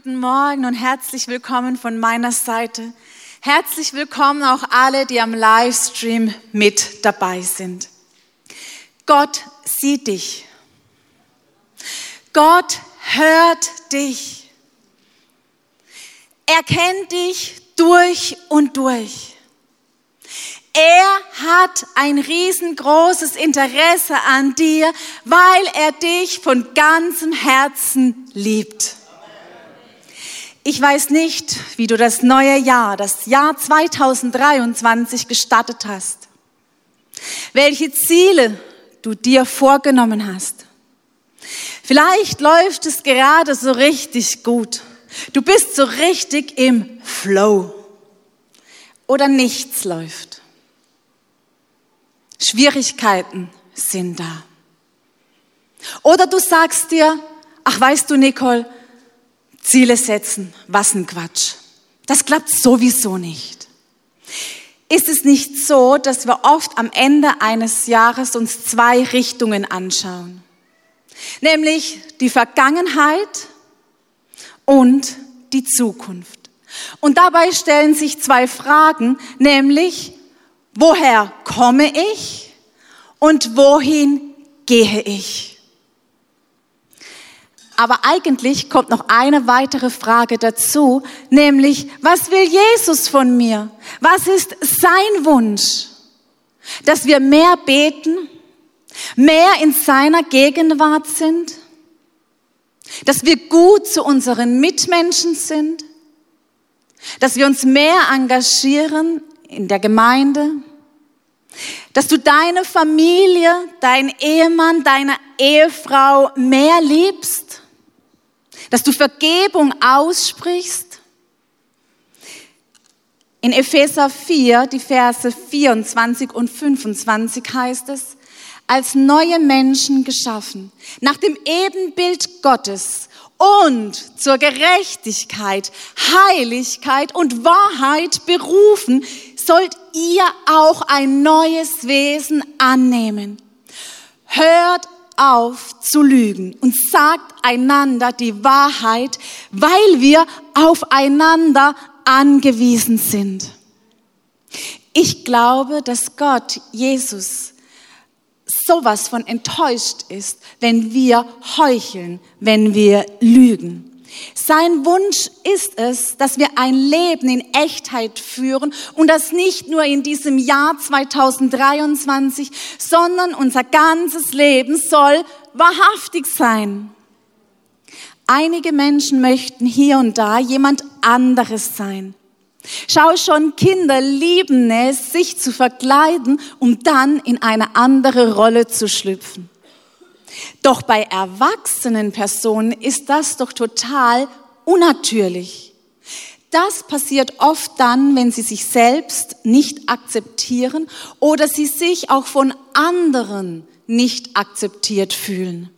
Guten Morgen und herzlich willkommen von meiner Seite. Herzlich willkommen auch alle, die am Livestream mit dabei sind. Gott sieht dich. Gott hört dich. Er kennt dich durch und durch. Er hat ein riesengroßes Interesse an dir, weil er dich von ganzem Herzen liebt. Ich weiß nicht, wie du das neue Jahr, das Jahr 2023 gestartet hast. Welche Ziele du dir vorgenommen hast. Vielleicht läuft es gerade so richtig gut. Du bist so richtig im Flow. Oder nichts läuft. Schwierigkeiten sind da. Oder du sagst dir, ach weißt du, Nicole, Ziele setzen, was ein Quatsch. Das klappt sowieso nicht. Ist es nicht so, dass wir oft am Ende eines Jahres uns zwei Richtungen anschauen? Nämlich die Vergangenheit und die Zukunft. Und dabei stellen sich zwei Fragen, nämlich, woher komme ich und wohin gehe ich? Aber eigentlich kommt noch eine weitere Frage dazu, nämlich, was will Jesus von mir? Was ist sein Wunsch? Dass wir mehr beten, mehr in seiner Gegenwart sind, dass wir gut zu unseren Mitmenschen sind, dass wir uns mehr engagieren in der Gemeinde, dass du deine Familie, dein Ehemann, deine Ehefrau mehr liebst, dass du Vergebung aussprichst. In Epheser 4, die Verse 24 und 25 heißt es, als neue Menschen geschaffen, nach dem Ebenbild Gottes und zur Gerechtigkeit, Heiligkeit und Wahrheit berufen, sollt ihr auch ein neues Wesen annehmen. Auf zu lügen und sagt einander die Wahrheit, weil wir aufeinander angewiesen sind. Ich glaube, dass Gott, Jesus, sowas von enttäuscht ist, wenn wir heucheln, wenn wir lügen. Sein Wunsch ist es, dass wir ein Leben in Echtheit führen und das nicht nur in diesem Jahr 2023, sondern unser ganzes Leben soll wahrhaftig sein. Einige Menschen möchten hier und da jemand anderes sein. Schau schon, Kinder lieben es, sich zu verkleiden, um dann in eine andere Rolle zu schlüpfen. Doch bei erwachsenen Personen ist das doch total unnatürlich. Das passiert oft dann, wenn sie sich selbst nicht akzeptieren oder sie sich auch von anderen nicht akzeptiert fühlen.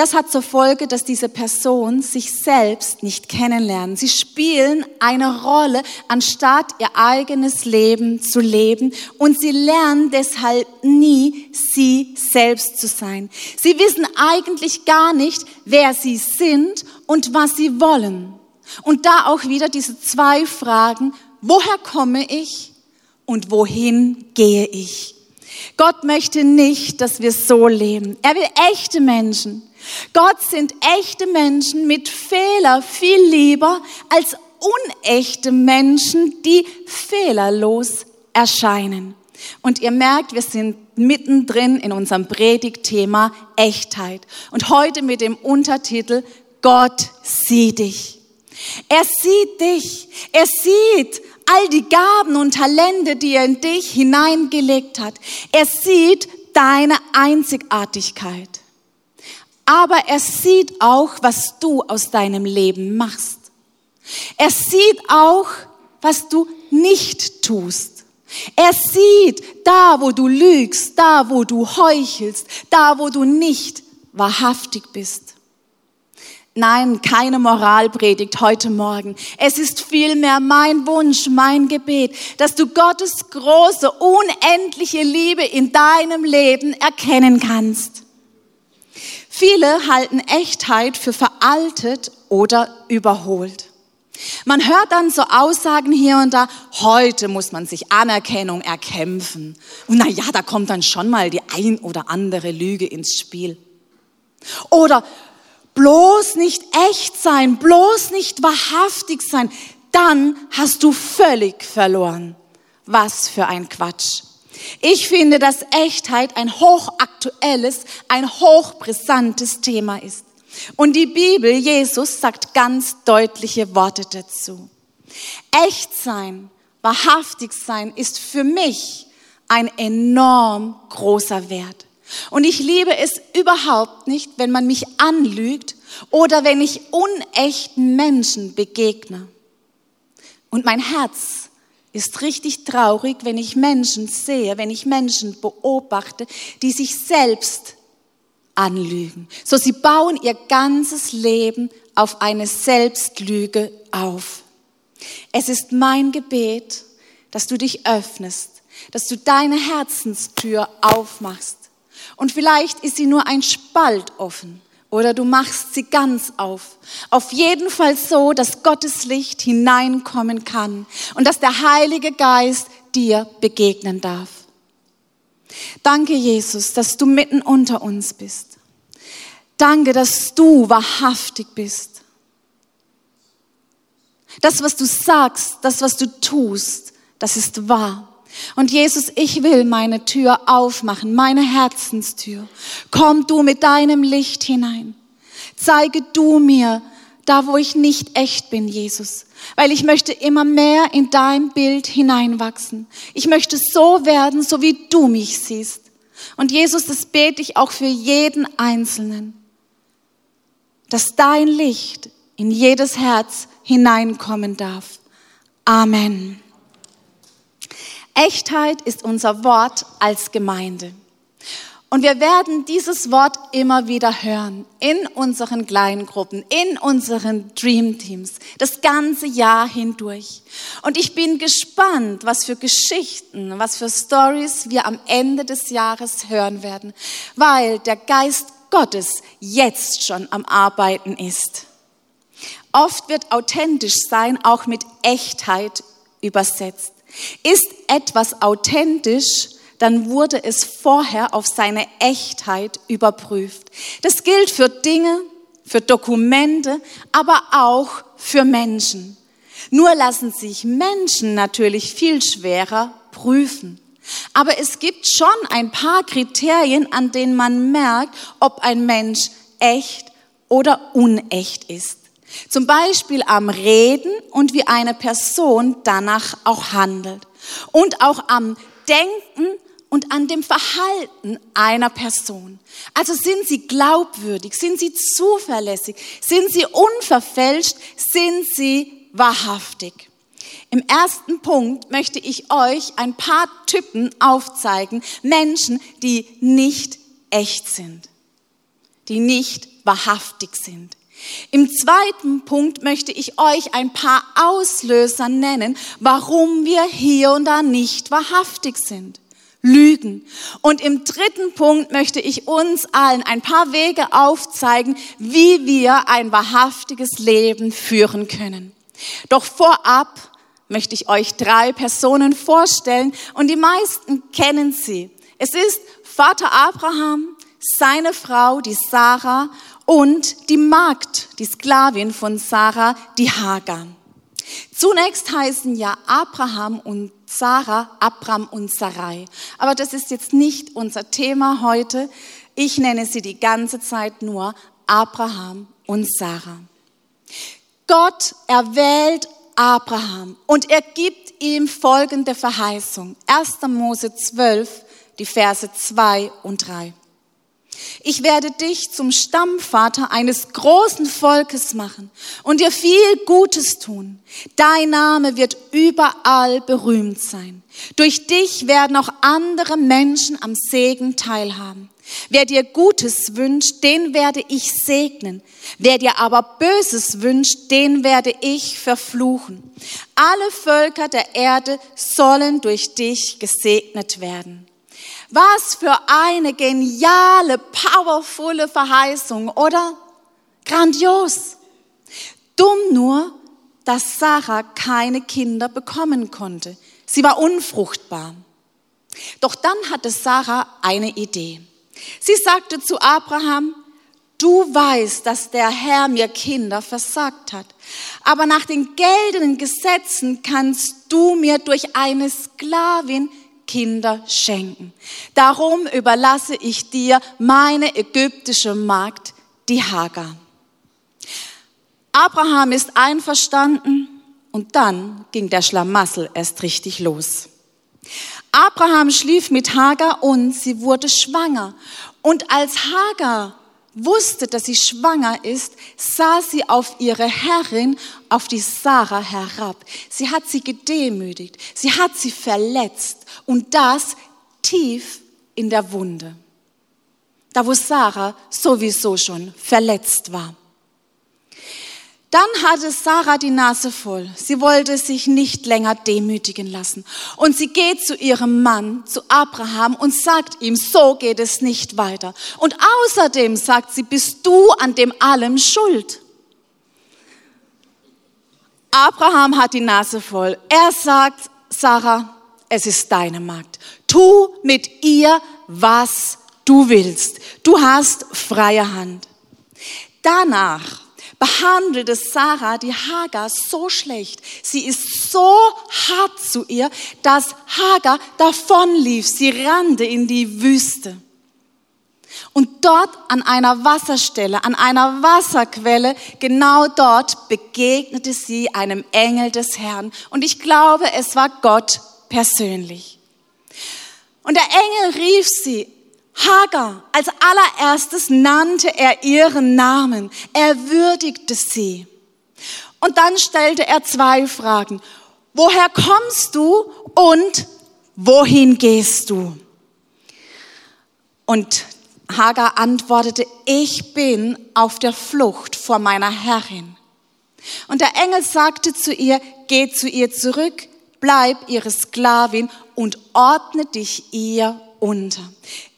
Das hat zur Folge, dass diese Person sich selbst nicht kennenlernen. Sie spielen eine Rolle, anstatt ihr eigenes Leben zu leben. Und sie lernen deshalb nie, sie selbst zu sein. Sie wissen eigentlich gar nicht, wer sie sind und was sie wollen. Und da auch wieder diese zwei Fragen, woher komme ich und wohin gehe ich? Gott möchte nicht, dass wir so leben. Er will echte Menschen. Gott sind echte Menschen mit Fehler viel lieber als unechte Menschen, die fehlerlos erscheinen. Und ihr merkt, wir sind mittendrin in unserem Predigtthema Echtheit. Und heute mit dem Untertitel Gott sieht dich. Er sieht dich. Er sieht all die Gaben und Talente, die er in dich hineingelegt hat. Er sieht deine Einzigartigkeit aber er sieht auch, was du aus deinem Leben machst. Er sieht auch, was du nicht tust. Er sieht da, wo du lügst, da, wo du heuchelst, da, wo du nicht wahrhaftig bist. Nein, keine Moralpredigt heute Morgen. Es ist vielmehr mein Wunsch, mein Gebet, dass du Gottes große, unendliche Liebe in deinem Leben erkennen kannst. Viele halten Echtheit für veraltet oder überholt. Man hört dann so Aussagen hier und da, heute muss man sich Anerkennung erkämpfen. Und na ja, da kommt dann schon mal die ein oder andere Lüge ins Spiel. Oder bloß nicht echt sein, bloß nicht wahrhaftig sein, dann hast du völlig verloren. Was für ein Quatsch. Ich finde, dass Echtheit ein hochaktuelles, ein hochbrisantes Thema ist. Und die Bibel, Jesus, sagt ganz deutliche Worte dazu. Echt sein, wahrhaftig sein ist für mich ein enorm großer Wert. Und ich liebe es überhaupt nicht, wenn man mich anlügt oder wenn ich unechten Menschen begegne. Und mein Herz ist richtig traurig, wenn ich Menschen sehe, wenn ich Menschen beobachte, die sich selbst anlügen. So sie bauen ihr ganzes Leben auf eine Selbstlüge auf. Es ist mein Gebet, dass du dich öffnest, dass du deine Herzenstür aufmachst. Und vielleicht ist sie nur ein Spalt offen oder du machst sie ganz auf. Auf jeden Fall so, dass Gottes Licht hineinkommen kann und dass der Heilige Geist dir begegnen darf. Danke, Jesus, dass du mitten unter uns bist. Danke, dass du wahrhaftig bist. Das, was du sagst, das, was du tust, das ist wahr. Und Jesus, ich will meine Tür aufmachen, meine Herzenstür. Komm du mit deinem Licht hinein. Zeige du mir da, wo ich nicht echt bin, Jesus. Weil ich möchte immer mehr in dein Bild hineinwachsen. Ich möchte so werden, so wie du mich siehst. Und Jesus, das bete ich auch für jeden Einzelnen. Dass dein Licht in jedes Herz hineinkommen darf. Amen. Echtheit ist unser Wort als Gemeinde. Und wir werden dieses Wort immer wieder hören in unseren kleinen Gruppen, in unseren Dream Teams, das ganze Jahr hindurch. Und ich bin gespannt, was für Geschichten, was für Stories wir am Ende des Jahres hören werden, weil der Geist Gottes jetzt schon am Arbeiten ist. Oft wird authentisch sein auch mit Echtheit übersetzt. Ist etwas authentisch, dann wurde es vorher auf seine Echtheit überprüft. Das gilt für Dinge, für Dokumente, aber auch für Menschen. Nur lassen sich Menschen natürlich viel schwerer prüfen. Aber es gibt schon ein paar Kriterien, an denen man merkt, ob ein Mensch echt oder unecht ist. Zum Beispiel am Reden und wie eine Person danach auch handelt. Und auch am Denken und an dem Verhalten einer Person. Also sind sie glaubwürdig, sind sie zuverlässig, sind sie unverfälscht, sind sie wahrhaftig. Im ersten Punkt möchte ich euch ein paar Typen aufzeigen, Menschen, die nicht echt sind, die nicht wahrhaftig sind. Im zweiten Punkt möchte ich euch ein paar Auslöser nennen, warum wir hier und da nicht wahrhaftig sind. Lügen. Und im dritten Punkt möchte ich uns allen ein paar Wege aufzeigen, wie wir ein wahrhaftiges Leben führen können. Doch vorab möchte ich euch drei Personen vorstellen und die meisten kennen sie. Es ist Vater Abraham, seine Frau, die Sarah und die Magd, die Sklavin von Sarah, die Hagar. Zunächst heißen ja Abraham und Sarah Abram und Sarai. Aber das ist jetzt nicht unser Thema heute. Ich nenne sie die ganze Zeit nur Abraham und Sarah. Gott erwählt Abraham und er gibt ihm folgende Verheißung. 1. Mose 12, die Verse 2 und 3. Ich werde dich zum Stammvater eines großen Volkes machen und dir viel Gutes tun. Dein Name wird überall berühmt sein. Durch dich werden auch andere Menschen am Segen teilhaben. Wer dir Gutes wünscht, den werde ich segnen. Wer dir aber Böses wünscht, den werde ich verfluchen. Alle Völker der Erde sollen durch dich gesegnet werden. Was für eine geniale, powervolle Verheißung, oder? Grandios. Dumm nur, dass Sarah keine Kinder bekommen konnte. Sie war unfruchtbar. Doch dann hatte Sarah eine Idee. Sie sagte zu Abraham, du weißt, dass der Herr mir Kinder versagt hat. Aber nach den geltenden Gesetzen kannst du mir durch eine Sklavin Kinder schenken. Darum überlasse ich dir meine ägyptische Magd, die Hagar. Abraham ist einverstanden und dann ging der Schlamassel erst richtig los. Abraham schlief mit Hagar und sie wurde schwanger. Und als Hagar wusste, dass sie schwanger ist, sah sie auf ihre Herrin, auf die Sarah herab. Sie hat sie gedemütigt, sie hat sie verletzt und das tief in der Wunde. Da wo Sarah sowieso schon verletzt war. Dann hatte Sarah die Nase voll. Sie wollte sich nicht länger demütigen lassen. Und sie geht zu ihrem Mann, zu Abraham, und sagt ihm, so geht es nicht weiter. Und außerdem sagt sie, bist du an dem allem schuld. Abraham hat die Nase voll. Er sagt, Sarah, es ist deine Magd. Tu mit ihr, was du willst. Du hast freie Hand. Danach behandelte Sarah die Hagar so schlecht. Sie ist so hart zu ihr, dass Hagar davonlief. Sie rannte in die Wüste. Und dort an einer Wasserstelle, an einer Wasserquelle, genau dort begegnete sie einem Engel des Herrn. Und ich glaube, es war Gott persönlich. Und der Engel rief sie, Hagar, als allererstes nannte er ihren Namen, er würdigte sie. Und dann stellte er zwei Fragen. Woher kommst du und wohin gehst du? Und Hagar antwortete, ich bin auf der Flucht vor meiner Herrin. Und der Engel sagte zu ihr, geh zu ihr zurück, bleib ihre Sklavin und ordne dich ihr unter.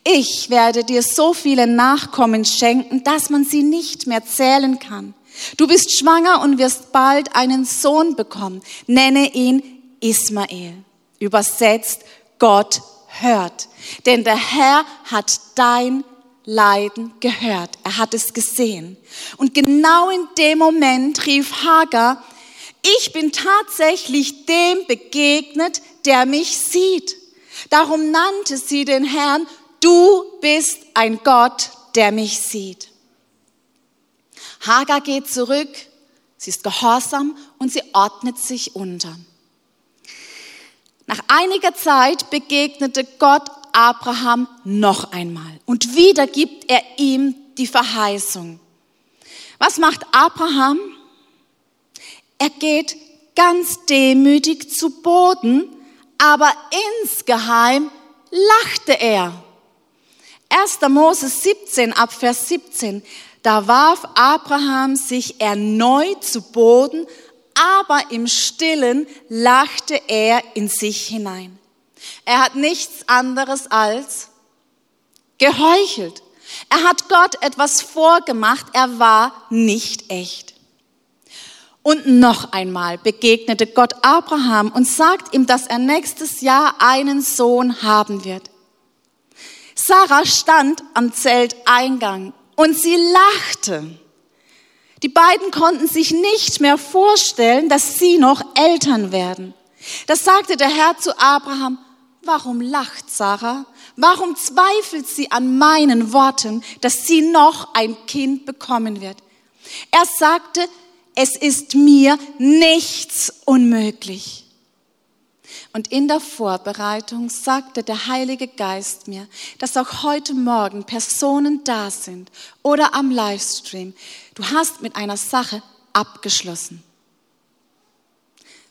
Ich werde dir so viele Nachkommen schenken, dass man sie nicht mehr zählen kann. Du bist schwanger und wirst bald einen Sohn bekommen. Nenne ihn Ismael. Übersetzt, Gott hört. Denn der Herr hat dein Leiden gehört. Er hat es gesehen. Und genau in dem Moment rief Hagar, ich bin tatsächlich dem begegnet, der mich sieht. Darum nannte sie den Herrn du bist ein Gott, der mich sieht. Hagar geht zurück, sie ist gehorsam und sie ordnet sich unter. Nach einiger Zeit begegnete Gott Abraham noch einmal und wieder gibt er ihm die Verheißung. Was macht Abraham? Er geht ganz demütig zu Boden, aber insgeheim lachte er. 1. Mose 17 ab Vers 17, da warf Abraham sich erneut zu Boden, aber im stillen lachte er in sich hinein. Er hat nichts anderes als geheuchelt. Er hat Gott etwas vorgemacht, er war nicht echt. Und noch einmal begegnete Gott Abraham und sagt ihm, dass er nächstes Jahr einen Sohn haben wird. Sarah stand am Zelteingang und sie lachte. Die beiden konnten sich nicht mehr vorstellen, dass sie noch Eltern werden. Das sagte der Herr zu Abraham, warum lacht Sarah? Warum zweifelt sie an meinen Worten, dass sie noch ein Kind bekommen wird? Er sagte, es ist mir nichts unmöglich. Und in der Vorbereitung sagte der Heilige Geist mir, dass auch heute Morgen Personen da sind oder am Livestream. Du hast mit einer Sache abgeschlossen.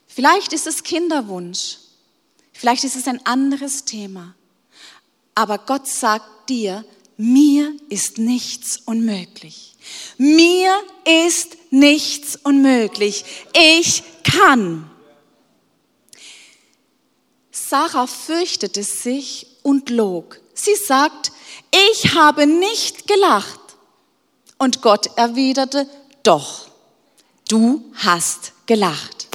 Vielleicht ist es Kinderwunsch. Vielleicht ist es ein anderes Thema. Aber Gott sagt dir, mir ist nichts unmöglich. Mir ist nichts unmöglich. Ich kann. Sarah fürchtete sich und log. Sie sagt, ich habe nicht gelacht. Und Gott erwiderte, doch, du hast gelacht.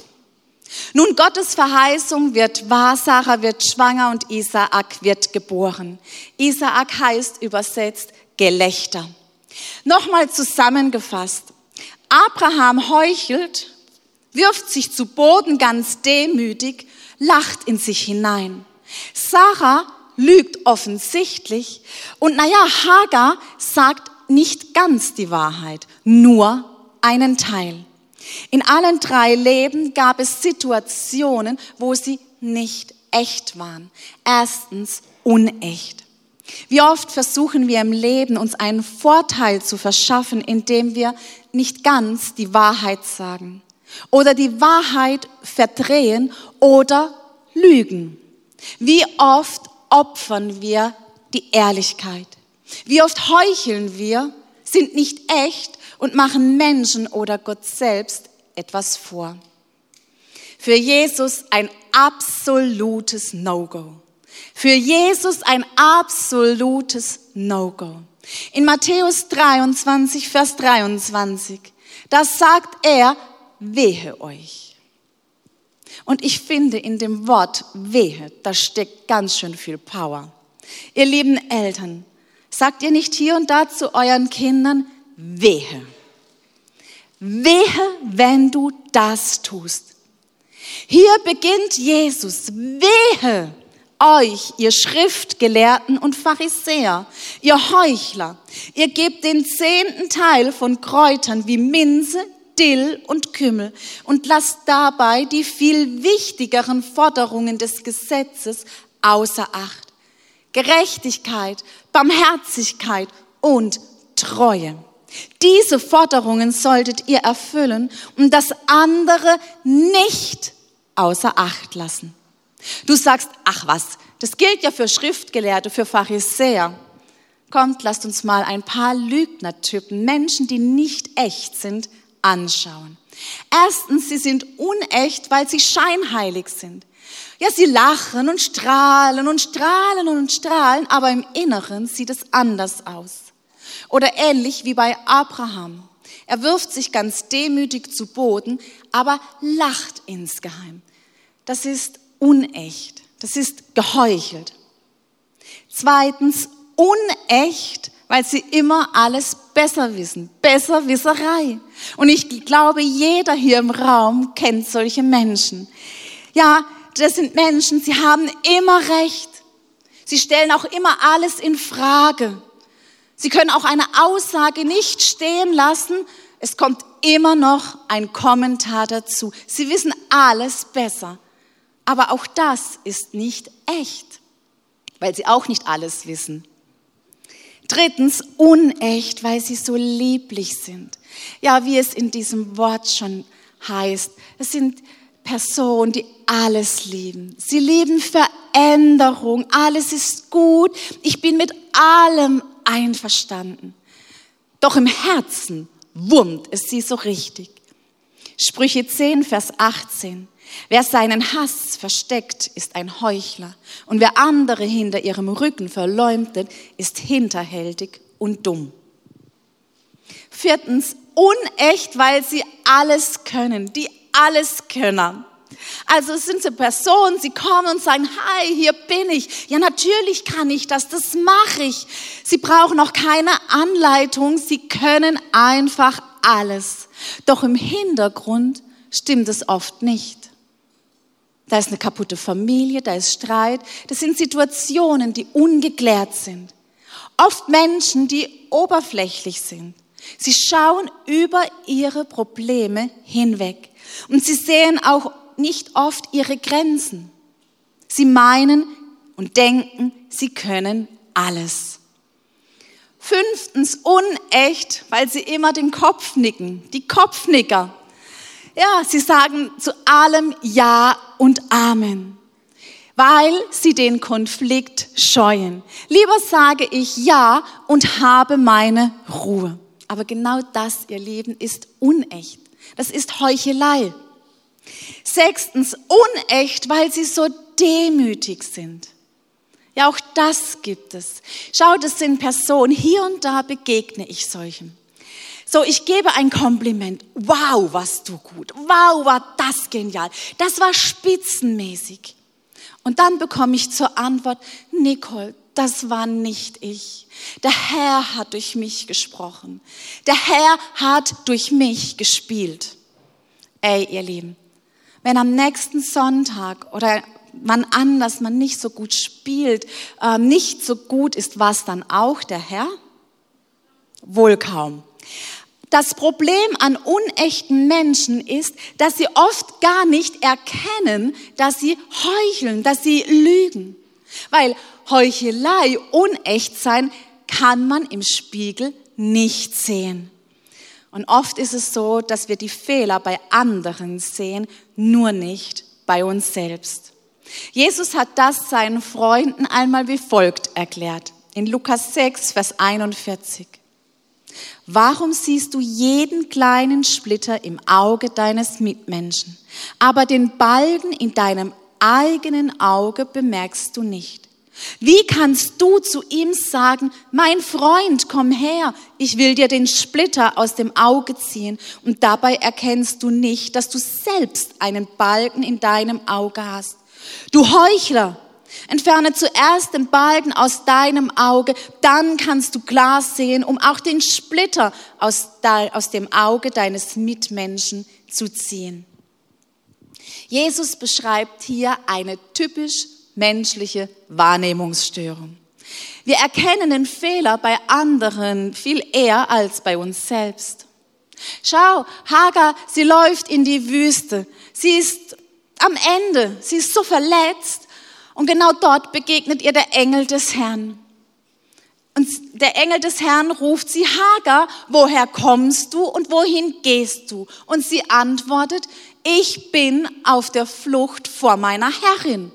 Nun, Gottes Verheißung wird wahr, Sarah wird schwanger und Isaak wird geboren. Isaak heißt übersetzt Gelächter. Nochmal zusammengefasst. Abraham heuchelt, wirft sich zu Boden ganz demütig, lacht in sich hinein. Sarah lügt offensichtlich und naja, Hagar sagt nicht ganz die Wahrheit, nur einen Teil. In allen drei Leben gab es Situationen, wo sie nicht echt waren. Erstens unecht. Wie oft versuchen wir im Leben, uns einen Vorteil zu verschaffen, indem wir nicht ganz die Wahrheit sagen oder die Wahrheit verdrehen oder lügen. Wie oft opfern wir die Ehrlichkeit? Wie oft heucheln wir, sind nicht echt und machen Menschen oder Gott selbst etwas vor? Für Jesus ein absolutes No-Go. Für Jesus ein absolutes No-Go. In Matthäus 23, Vers 23, da sagt er, wehe euch. Und ich finde, in dem Wort wehe, da steckt ganz schön viel Power. Ihr lieben Eltern, sagt ihr nicht hier und da zu euren Kindern, wehe. Wehe, wenn du das tust. Hier beginnt Jesus. Wehe euch, ihr Schriftgelehrten und Pharisäer, ihr Heuchler. Ihr gebt den zehnten Teil von Kräutern wie Minze, Dill und Kümmel und lasst dabei die viel wichtigeren Forderungen des Gesetzes außer Acht. Gerechtigkeit, Barmherzigkeit und Treue. Diese Forderungen solltet ihr erfüllen und das andere nicht außer Acht lassen. Du sagst, ach was, das gilt ja für Schriftgelehrte, für Pharisäer. Kommt, lasst uns mal ein paar Lügnertypen, Menschen, die nicht echt sind, anschauen. Erstens, sie sind unecht, weil sie scheinheilig sind. Ja, sie lachen und strahlen und strahlen und strahlen, aber im Inneren sieht es anders aus. Oder ähnlich wie bei Abraham. Er wirft sich ganz demütig zu Boden, aber lacht insgeheim. Das ist unecht. Das ist geheuchelt. Zweitens, unecht, weil sie immer alles besser wissen. Besserwisserei. Und ich glaube, jeder hier im Raum kennt solche Menschen. Ja, das sind Menschen, sie haben immer recht. Sie stellen auch immer alles in Frage. Sie können auch eine Aussage nicht stehen lassen. Es kommt immer noch ein Kommentar dazu. Sie wissen alles besser. Aber auch das ist nicht echt, weil sie auch nicht alles wissen. Drittens, unecht, weil sie so lieblich sind. Ja, wie es in diesem Wort schon heißt. Es sind Personen, die alles lieben. Sie lieben Veränderung. Alles ist gut. Ich bin mit allem einverstanden. Doch im Herzen wurmt es sie so richtig. Sprüche 10, Vers 18. Wer seinen Hass versteckt, ist ein Heuchler. Und wer andere hinter ihrem Rücken verleumdet, ist hinterhältig und dumm. Viertens, unecht, weil sie alles können, die alles können. Also es sind so Personen, sie kommen und sagen, hi, hier bin ich. Ja, natürlich kann ich das, das mache ich. Sie brauchen auch keine Anleitung, sie können einfach alles. Doch im Hintergrund stimmt es oft nicht. Da ist eine kaputte Familie, da ist Streit. Das sind Situationen, die ungeklärt sind. Oft Menschen, die oberflächlich sind. Sie schauen über ihre Probleme hinweg. Und sie sehen auch nicht oft ihre Grenzen. Sie meinen und denken, sie können alles. Fünftens, unecht, weil sie immer den Kopf nicken. Die Kopfnicker. Ja, sie sagen zu allem Ja und Amen, weil sie den Konflikt scheuen. Lieber sage ich Ja und habe meine Ruhe. Aber genau das, ihr Leben, ist unecht. Das ist Heuchelei. Sechstens, unecht, weil sie so demütig sind. Ja, auch das gibt es. Schau, das sind Personen, hier und da begegne ich solchen. So, ich gebe ein Kompliment. Wow, warst du gut. Wow, war das genial. Das war spitzenmäßig. Und dann bekomme ich zur Antwort, Nicole, das war nicht ich. Der Herr hat durch mich gesprochen. Der Herr hat durch mich gespielt. Ey, ihr Lieben, wenn am nächsten Sonntag oder wann anders man nicht so gut spielt, äh, nicht so gut ist, was dann auch der Herr? Wohl kaum. Das Problem an unechten Menschen ist, dass sie oft gar nicht erkennen, dass sie heucheln, dass sie lügen. Weil Heuchelei, Unechtsein kann man im Spiegel nicht sehen. Und oft ist es so, dass wir die Fehler bei anderen sehen, nur nicht bei uns selbst. Jesus hat das seinen Freunden einmal wie folgt erklärt. In Lukas 6, Vers 41. Warum siehst du jeden kleinen Splitter im Auge deines Mitmenschen, aber den Balken in deinem eigenen Auge bemerkst du nicht? Wie kannst du zu ihm sagen, mein Freund, komm her, ich will dir den Splitter aus dem Auge ziehen und dabei erkennst du nicht, dass du selbst einen Balken in deinem Auge hast? Du Heuchler, entferne zuerst den Balken aus deinem Auge, dann kannst du klar sehen, um auch den Splitter aus, aus dem Auge deines Mitmenschen zu ziehen. Jesus beschreibt hier eine typisch menschliche Wahrnehmungsstörung. Wir erkennen den Fehler bei anderen viel eher als bei uns selbst. Schau, Hagar, sie läuft in die Wüste. Sie ist am Ende, sie ist so verletzt und genau dort begegnet ihr der Engel des Herrn. Und der Engel des Herrn ruft sie, Hagar, woher kommst du und wohin gehst du? Und sie antwortet, ich bin auf der Flucht vor meiner Herrin.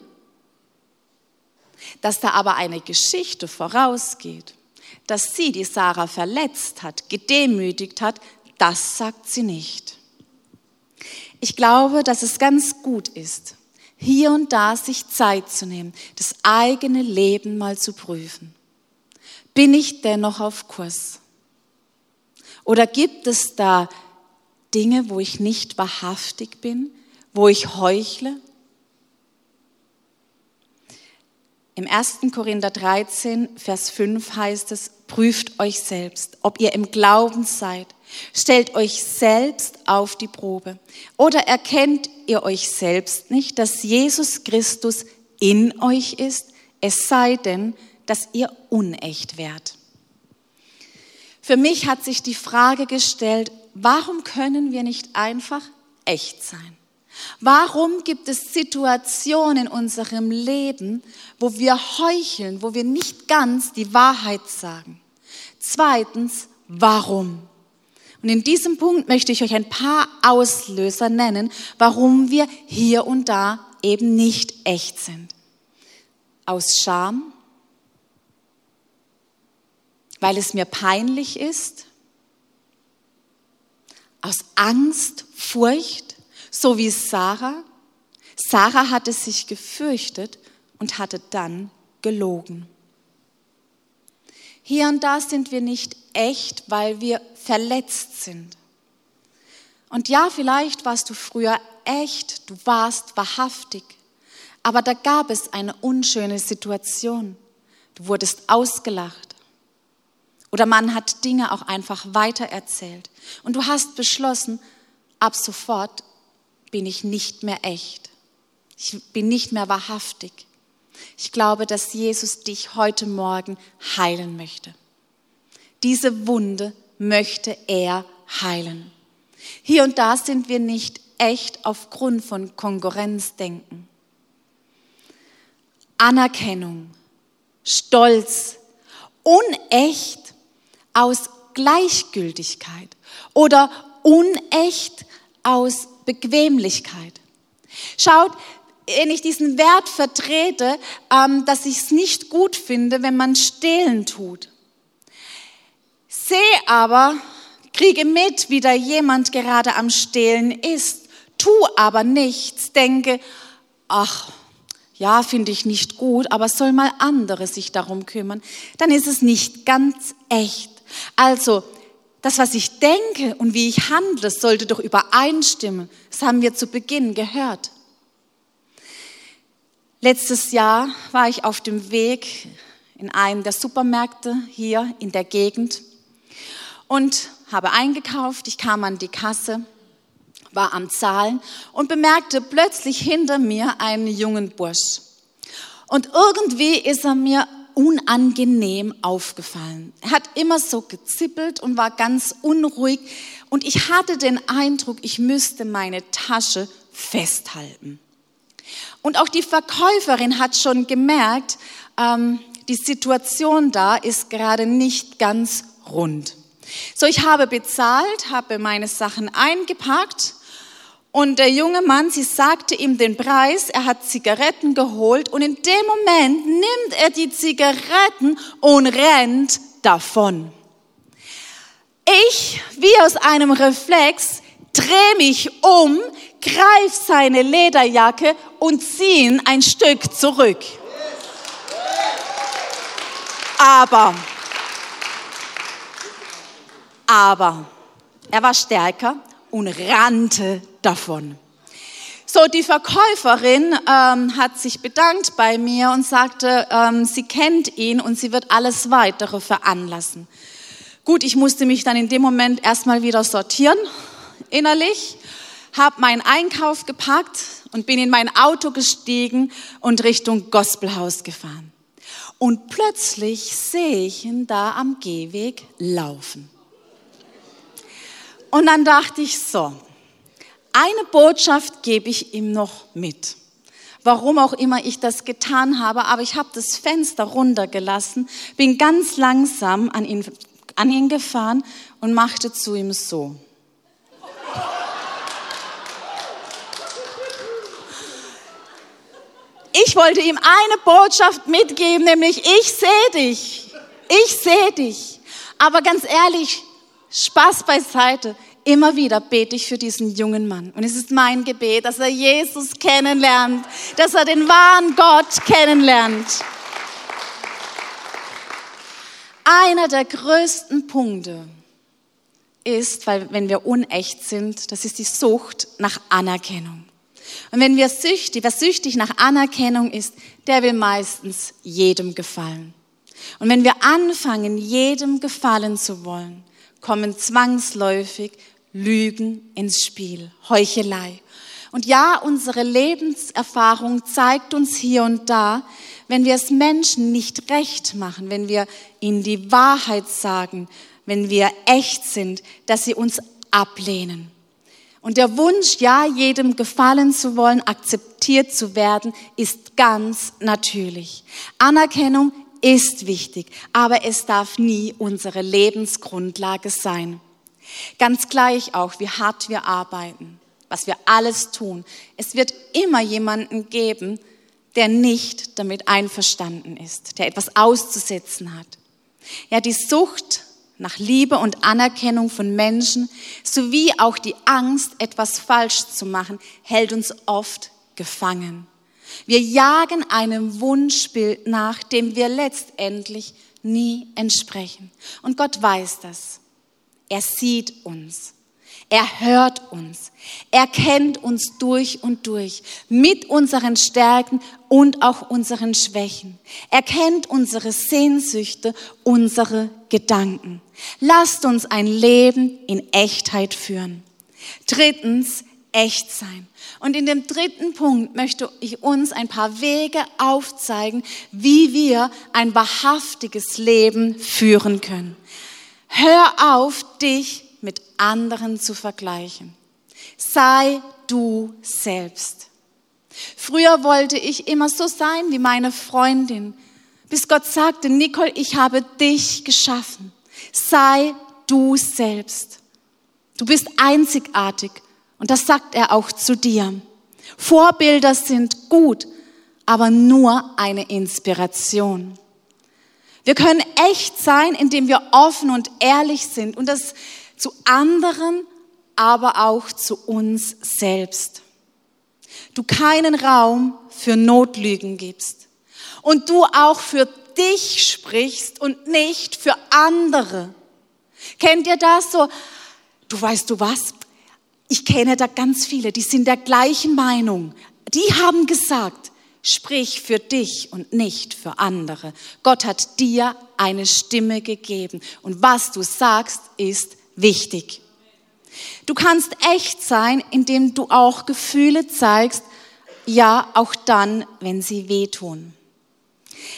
Dass da aber eine Geschichte vorausgeht, dass sie die Sarah verletzt hat, gedemütigt hat, das sagt sie nicht. Ich glaube, dass es ganz gut ist, hier und da sich Zeit zu nehmen, das eigene Leben mal zu prüfen. Bin ich dennoch auf Kurs? Oder gibt es da Dinge, wo ich nicht wahrhaftig bin, wo ich heuchle, Im 1. Korinther 13, Vers 5 heißt es, prüft euch selbst, ob ihr im Glauben seid. Stellt euch selbst auf die Probe. Oder erkennt ihr euch selbst nicht, dass Jesus Christus in euch ist, es sei denn, dass ihr unecht wärt. Für mich hat sich die Frage gestellt, warum können wir nicht einfach echt sein? Warum gibt es Situationen in unserem Leben, wo wir heucheln, wo wir nicht ganz die Wahrheit sagen? Zweitens, warum? Und in diesem Punkt möchte ich euch ein paar Auslöser nennen, warum wir hier und da eben nicht echt sind. Aus Scham, weil es mir peinlich ist, aus Angst, Furcht, so wie Sarah. Sarah hatte sich gefürchtet und hatte dann gelogen. Hier und da sind wir nicht echt, weil wir verletzt sind. Und ja, vielleicht warst du früher echt, du warst wahrhaftig, aber da gab es eine unschöne Situation. Du wurdest ausgelacht. Oder man hat Dinge auch einfach weitererzählt. Und du hast beschlossen, ab sofort bin ich nicht mehr echt. Ich bin nicht mehr wahrhaftig. Ich glaube, dass Jesus dich heute Morgen heilen möchte. Diese Wunde möchte er heilen. Hier und da sind wir nicht echt aufgrund von Konkurrenzdenken. Anerkennung, Stolz, unecht aus Gleichgültigkeit oder unecht aus Bequemlichkeit. Schaut, wenn ich diesen Wert vertrete, ähm, dass ich es nicht gut finde, wenn man stehlen tut. Sehe aber, kriege mit, wie da jemand gerade am Stehlen ist, tu aber nichts, denke, ach, ja, finde ich nicht gut, aber soll mal andere sich darum kümmern, dann ist es nicht ganz echt. Also, das, was ich denke und wie ich handle, sollte doch übereinstimmen. Das haben wir zu Beginn gehört. Letztes Jahr war ich auf dem Weg in einem der Supermärkte hier in der Gegend und habe eingekauft. Ich kam an die Kasse, war am Zahlen und bemerkte plötzlich hinter mir einen jungen Bursch. Und irgendwie ist er mir unangenehm aufgefallen. Er hat immer so gezippelt und war ganz unruhig und ich hatte den Eindruck, ich müsste meine Tasche festhalten. Und auch die Verkäuferin hat schon gemerkt, ähm, die Situation da ist gerade nicht ganz rund. So, ich habe bezahlt, habe meine Sachen eingepackt und der junge Mann, sie sagte ihm den Preis, er hat Zigaretten geholt und in dem Moment nimmt er die Zigaretten und rennt davon. Ich, wie aus einem Reflex, drehe mich um, greife seine Lederjacke und ziehe ihn ein Stück zurück. Aber, aber, er war stärker und rannte davon. So, die Verkäuferin ähm, hat sich bedankt bei mir und sagte, ähm, sie kennt ihn und sie wird alles weitere veranlassen. Gut, ich musste mich dann in dem Moment erstmal wieder sortieren, innerlich, habe meinen Einkauf gepackt und bin in mein Auto gestiegen und Richtung Gospelhaus gefahren. Und plötzlich sehe ich ihn da am Gehweg laufen. Und dann dachte ich so, eine Botschaft gebe ich ihm noch mit. Warum auch immer ich das getan habe, aber ich habe das Fenster runtergelassen, bin ganz langsam an ihn, an ihn gefahren und machte zu ihm so. Ich wollte ihm eine Botschaft mitgeben, nämlich ich sehe dich. Ich sehe dich. Aber ganz ehrlich, Spaß beiseite. Immer wieder bete ich für diesen jungen Mann. Und es ist mein Gebet, dass er Jesus kennenlernt, dass er den wahren Gott kennenlernt. Einer der größten Punkte ist, weil wenn wir unecht sind, das ist die Sucht nach Anerkennung. Und wenn wir süchtig, wer süchtig nach Anerkennung ist, der will meistens jedem gefallen. Und wenn wir anfangen, jedem gefallen zu wollen, kommen zwangsläufig Lügen ins Spiel, Heuchelei. Und ja, unsere Lebenserfahrung zeigt uns hier und da, wenn wir es Menschen nicht recht machen, wenn wir ihnen die Wahrheit sagen, wenn wir echt sind, dass sie uns ablehnen. Und der Wunsch, ja, jedem gefallen zu wollen, akzeptiert zu werden, ist ganz natürlich. Anerkennung ist wichtig, aber es darf nie unsere Lebensgrundlage sein. Ganz gleich auch, wie hart wir arbeiten, was wir alles tun. Es wird immer jemanden geben, der nicht damit einverstanden ist, der etwas auszusetzen hat. Ja, die Sucht nach Liebe und Anerkennung von Menschen sowie auch die Angst, etwas falsch zu machen, hält uns oft gefangen. Wir jagen einem Wunschbild nach, dem wir letztendlich nie entsprechen. Und Gott weiß das. Er sieht uns. Er hört uns. Er kennt uns durch und durch, mit unseren Stärken und auch unseren Schwächen. Er kennt unsere Sehnsüchte, unsere Gedanken. Lasst uns ein Leben in Echtheit führen. Drittens, echt sein. Und in dem dritten Punkt möchte ich uns ein paar Wege aufzeigen, wie wir ein wahrhaftiges Leben führen können. Hör auf, dich mit anderen zu vergleichen. Sei du selbst. Früher wollte ich immer so sein wie meine Freundin, bis Gott sagte, Nicole, ich habe dich geschaffen. Sei du selbst. Du bist einzigartig und das sagt er auch zu dir. Vorbilder sind gut, aber nur eine Inspiration. Wir können echt sein, indem wir offen und ehrlich sind und das zu anderen, aber auch zu uns selbst. du keinen Raum für Notlügen gibst und du auch für dich sprichst und nicht für andere. Kennt ihr das so? Du weißt du was? Ich kenne da ganz viele, die sind der gleichen Meinung. Die haben gesagt, sprich für dich und nicht für andere. Gott hat dir eine Stimme gegeben und was du sagst ist wichtig. Du kannst echt sein, indem du auch Gefühle zeigst, ja, auch dann, wenn sie wehtun.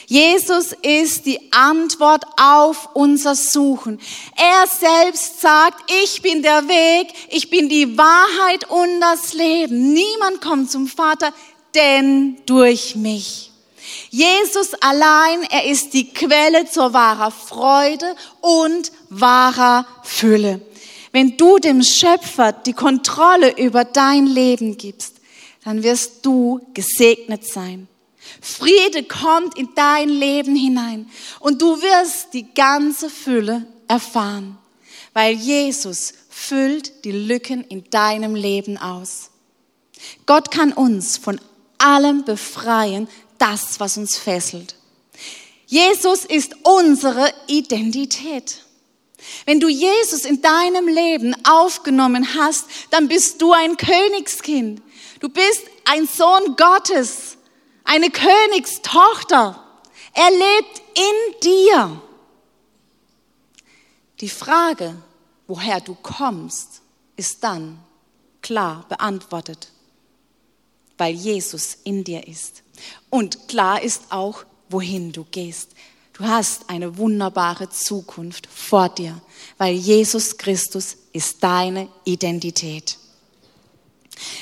Jesus ist die Antwort auf unser Suchen. Er selbst sagt, ich bin der Weg, ich bin die Wahrheit und das Leben. Niemand kommt zum Vater, denn durch mich. Jesus allein, er ist die Quelle zur wahrer Freude und wahrer Fülle. Wenn du dem Schöpfer die Kontrolle über dein Leben gibst, dann wirst du gesegnet sein. Friede kommt in dein Leben hinein und du wirst die ganze Fülle erfahren, weil Jesus füllt die Lücken in deinem Leben aus. Gott kann uns von allem befreien, das, was uns fesselt. Jesus ist unsere Identität. Wenn du Jesus in deinem Leben aufgenommen hast, dann bist du ein Königskind. Du bist ein Sohn Gottes, eine Königstochter. Er lebt in dir. Die Frage, woher du kommst, ist dann klar beantwortet, weil Jesus in dir ist. Und klar ist auch, wohin du gehst. Du hast eine wunderbare Zukunft vor dir, weil Jesus Christus ist deine Identität.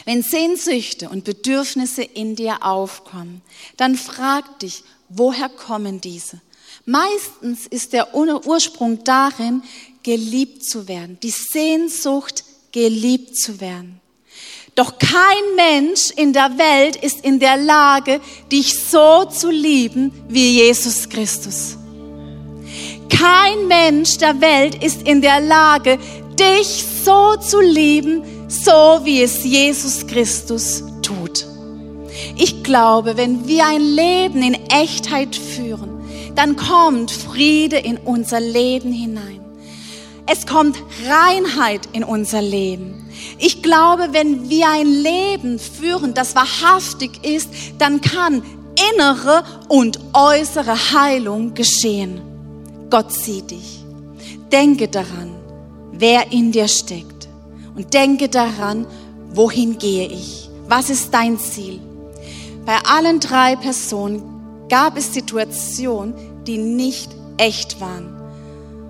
Wenn Sehnsüchte und Bedürfnisse in dir aufkommen, dann frag dich, woher kommen diese? Meistens ist der Ursprung darin, geliebt zu werden, die Sehnsucht, geliebt zu werden. Doch kein Mensch in der Welt ist in der Lage, dich so zu lieben wie Jesus Christus. Kein Mensch der Welt ist in der Lage, dich so zu lieben, so wie es Jesus Christus tut. Ich glaube, wenn wir ein Leben in Echtheit führen, dann kommt Friede in unser Leben hinein. Es kommt Reinheit in unser Leben. Ich glaube, wenn wir ein Leben führen, das wahrhaftig ist, dann kann innere und äußere Heilung geschehen. Gott sieht dich. Denke daran, wer in dir steckt. Und denke daran, wohin gehe ich? Was ist dein Ziel? Bei allen drei Personen gab es Situationen, die nicht echt waren,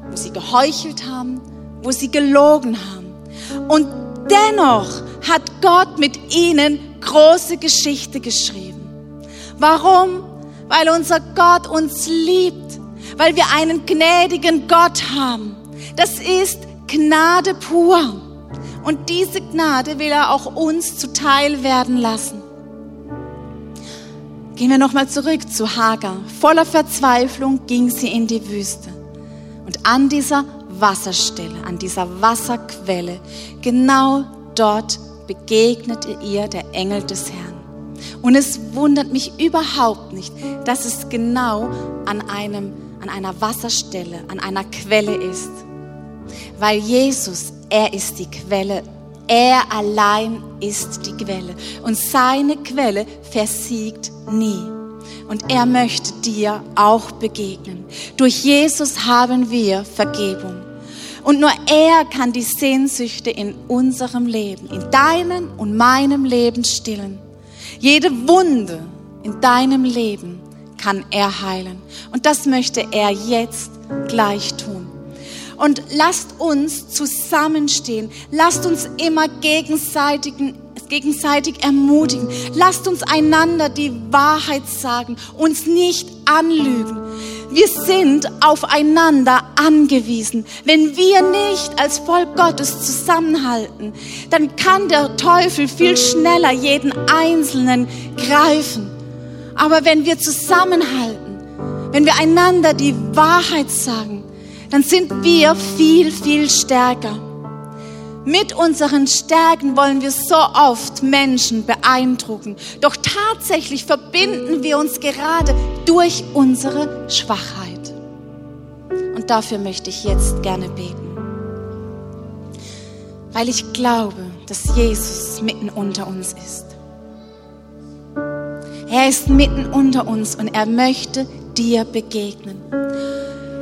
wo sie geheuchelt haben, wo sie gelogen haben. Und dennoch hat Gott mit ihnen große Geschichte geschrieben. Warum? Weil unser Gott uns liebt, weil wir einen gnädigen Gott haben. Das ist Gnade pur. Und diese Gnade will er auch uns zuteil werden lassen. Gehen wir nochmal zurück zu Hagar. Voller Verzweiflung ging sie in die Wüste. Und an dieser Wasserstelle, an dieser Wasserquelle, genau dort begegnete ihr der Engel des Herrn. Und es wundert mich überhaupt nicht, dass es genau an, einem, an einer Wasserstelle, an einer Quelle ist. Weil Jesus, er ist die Quelle. Er allein ist die Quelle. Und seine Quelle versiegt nie. Und er möchte dir auch begegnen. Durch Jesus haben wir Vergebung. Und nur er kann die Sehnsüchte in unserem Leben, in deinem und meinem Leben stillen. Jede Wunde in deinem Leben kann er heilen. Und das möchte er jetzt gleich tun. Und lasst uns zusammenstehen. Lasst uns immer gegenseitigen gegenseitig ermutigen. Lasst uns einander die Wahrheit sagen, uns nicht anlügen. Wir sind aufeinander angewiesen. Wenn wir nicht als Volk Gottes zusammenhalten, dann kann der Teufel viel schneller jeden Einzelnen greifen. Aber wenn wir zusammenhalten, wenn wir einander die Wahrheit sagen, dann sind wir viel, viel stärker. Mit unseren Stärken wollen wir so oft Menschen beeindrucken. Doch tatsächlich verbinden wir uns gerade durch unsere Schwachheit. Und dafür möchte ich jetzt gerne beten. Weil ich glaube, dass Jesus mitten unter uns ist. Er ist mitten unter uns und er möchte dir begegnen.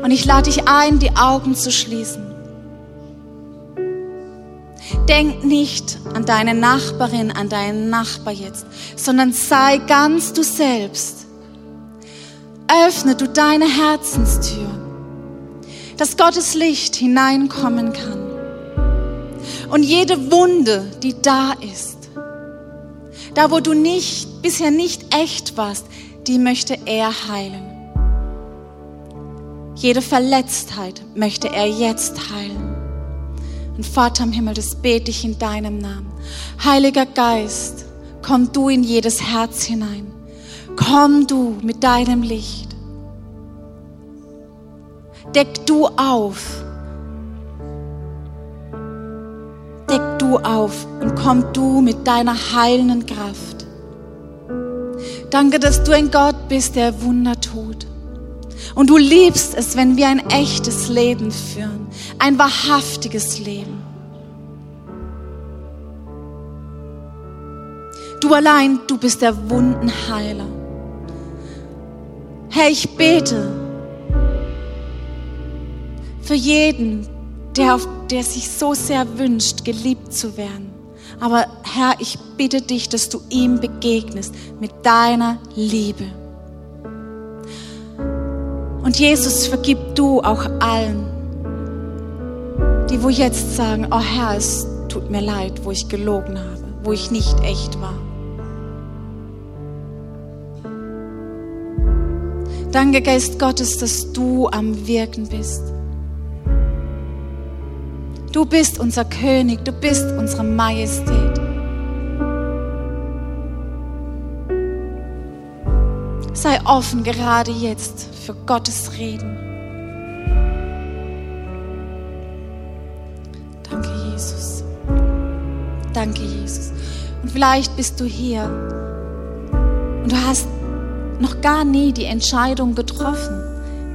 Und ich lade dich ein, die Augen zu schließen. Denk nicht an deine Nachbarin, an deinen Nachbar jetzt, sondern sei ganz du selbst. Öffne du deine Herzenstür, dass Gottes Licht hineinkommen kann. Und jede Wunde, die da ist, da wo du nicht, bisher nicht echt warst, die möchte er heilen. Jede Verletztheit möchte er jetzt heilen. Und Vater im Himmel, das bete ich in deinem Namen. Heiliger Geist, komm du in jedes Herz hinein. Komm du mit deinem Licht. Deck du auf. Deck du auf und komm du mit deiner heilenden Kraft. Danke, dass du ein Gott bist, der Wunder tut. Und du liebst es, wenn wir ein echtes Leben führen, ein wahrhaftiges Leben. Du allein, du bist der Wundenheiler. Herr, ich bete für jeden, der, der sich so sehr wünscht, geliebt zu werden. Aber Herr, ich bitte dich, dass du ihm begegnest mit deiner Liebe. Und Jesus, vergib du auch allen, die wo jetzt sagen, oh Herr, es tut mir leid, wo ich gelogen habe, wo ich nicht echt war. Danke, Geist Gottes, dass du am Wirken bist. Du bist unser König, du bist unsere Majestät. Sei offen gerade jetzt für Gottes Reden. Danke, Jesus. Danke, Jesus. Und vielleicht bist du hier und du hast noch gar nie die Entscheidung getroffen,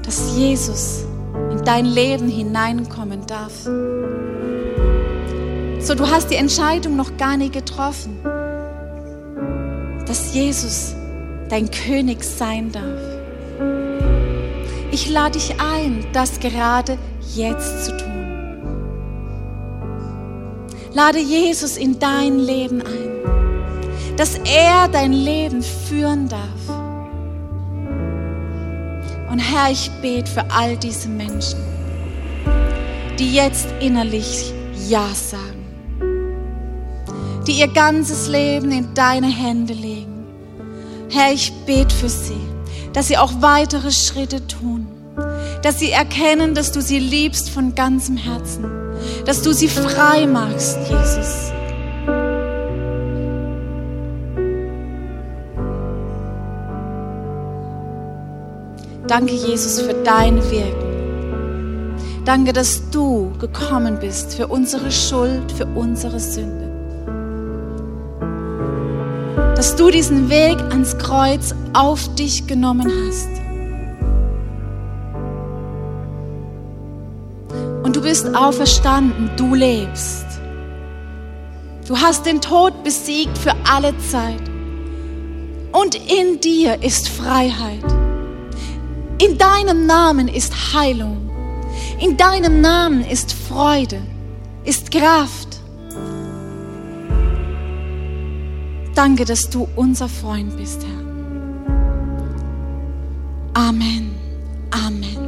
dass Jesus in dein Leben hineinkommen darf. So, du hast die Entscheidung noch gar nie getroffen, dass Jesus dein König sein darf. Ich lade dich ein, das gerade jetzt zu tun. Lade Jesus in dein Leben ein, dass er dein Leben führen darf. Und Herr, ich bete für all diese Menschen, die jetzt innerlich Ja sagen, die ihr ganzes Leben in deine Hände legen Herr, ich bete für sie, dass sie auch weitere Schritte tun, dass sie erkennen, dass du sie liebst von ganzem Herzen, dass du sie frei machst, Jesus. Danke, Jesus, für dein Wirken. Danke, dass du gekommen bist für unsere Schuld, für unsere Sünde dass du diesen Weg ans Kreuz auf dich genommen hast. Und du bist auferstanden, du lebst. Du hast den Tod besiegt für alle Zeit. Und in dir ist Freiheit. In deinem Namen ist Heilung. In deinem Namen ist Freude, ist Kraft. Danke, dass du unser Freund bist, Herr. Amen. Amen.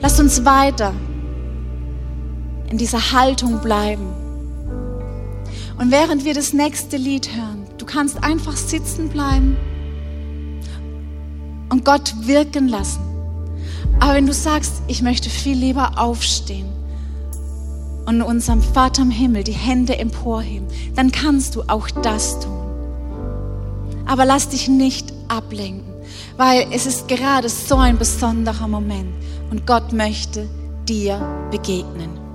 Lass uns weiter in dieser Haltung bleiben. Und während wir das nächste Lied hören, du kannst einfach sitzen bleiben und Gott wirken lassen. Aber wenn du sagst, ich möchte viel lieber aufstehen und unserem Vater im Himmel die Hände emporheben, dann kannst du auch das tun. Aber lass dich nicht ablenken, weil es ist gerade so ein besonderer Moment und Gott möchte dir begegnen.